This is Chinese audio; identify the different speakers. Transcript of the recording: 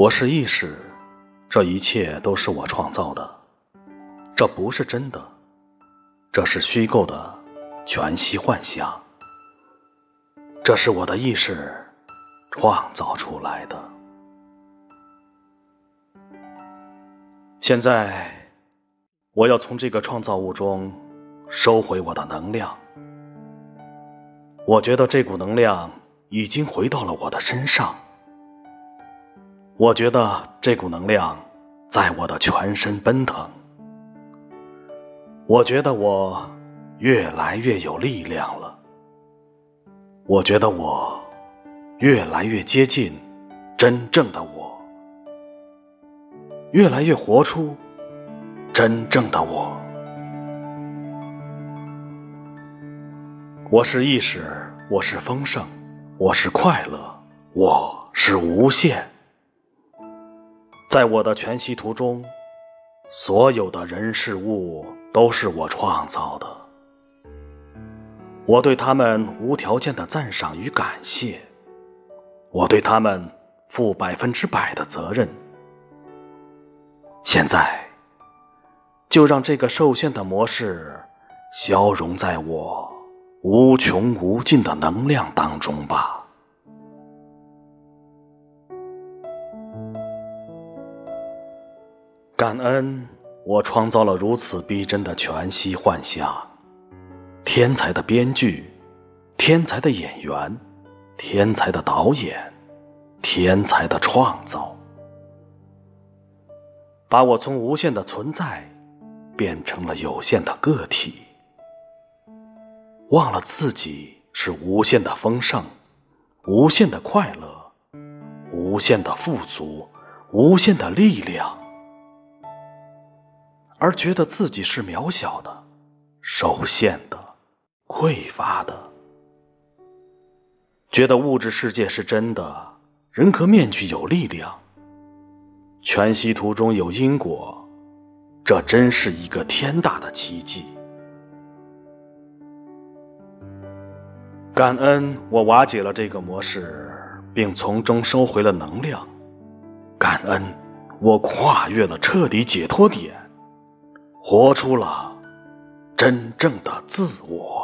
Speaker 1: 我是意识，这一切都是我创造的，这不是真的，这是虚构的全息幻想，这是我的意识创造出来的。现在，我要从这个创造物中收回我的能量。我觉得这股能量已经回到了我的身上。我觉得这股能量在我的全身奔腾。我觉得我越来越有力量了。我觉得我越来越接近真正的我，越来越活出真正的我。我是意识，我是丰盛，我是快乐，我是无限。在我的全息图中，所有的人事物都是我创造的。我对他们无条件的赞赏与感谢，我对他们负百分之百的责任。现在，就让这个受限的模式消融在我无穷无尽的能量当中吧。感恩我创造了如此逼真的全息幻象，天才的编剧，天才的演员，天才的导演，天才的创造，把我从无限的存在变成了有限的个体，忘了自己是无限的丰盛，无限的快乐，无限的富足，无限的力量。而觉得自己是渺小的、受限的、匮乏的，觉得物质世界是真的，人格面具有力量，全息图中有因果，这真是一个天大的奇迹。感恩我瓦解了这个模式，并从中收回了能量，感恩我跨越了彻底解脱点。活出了真正的自我。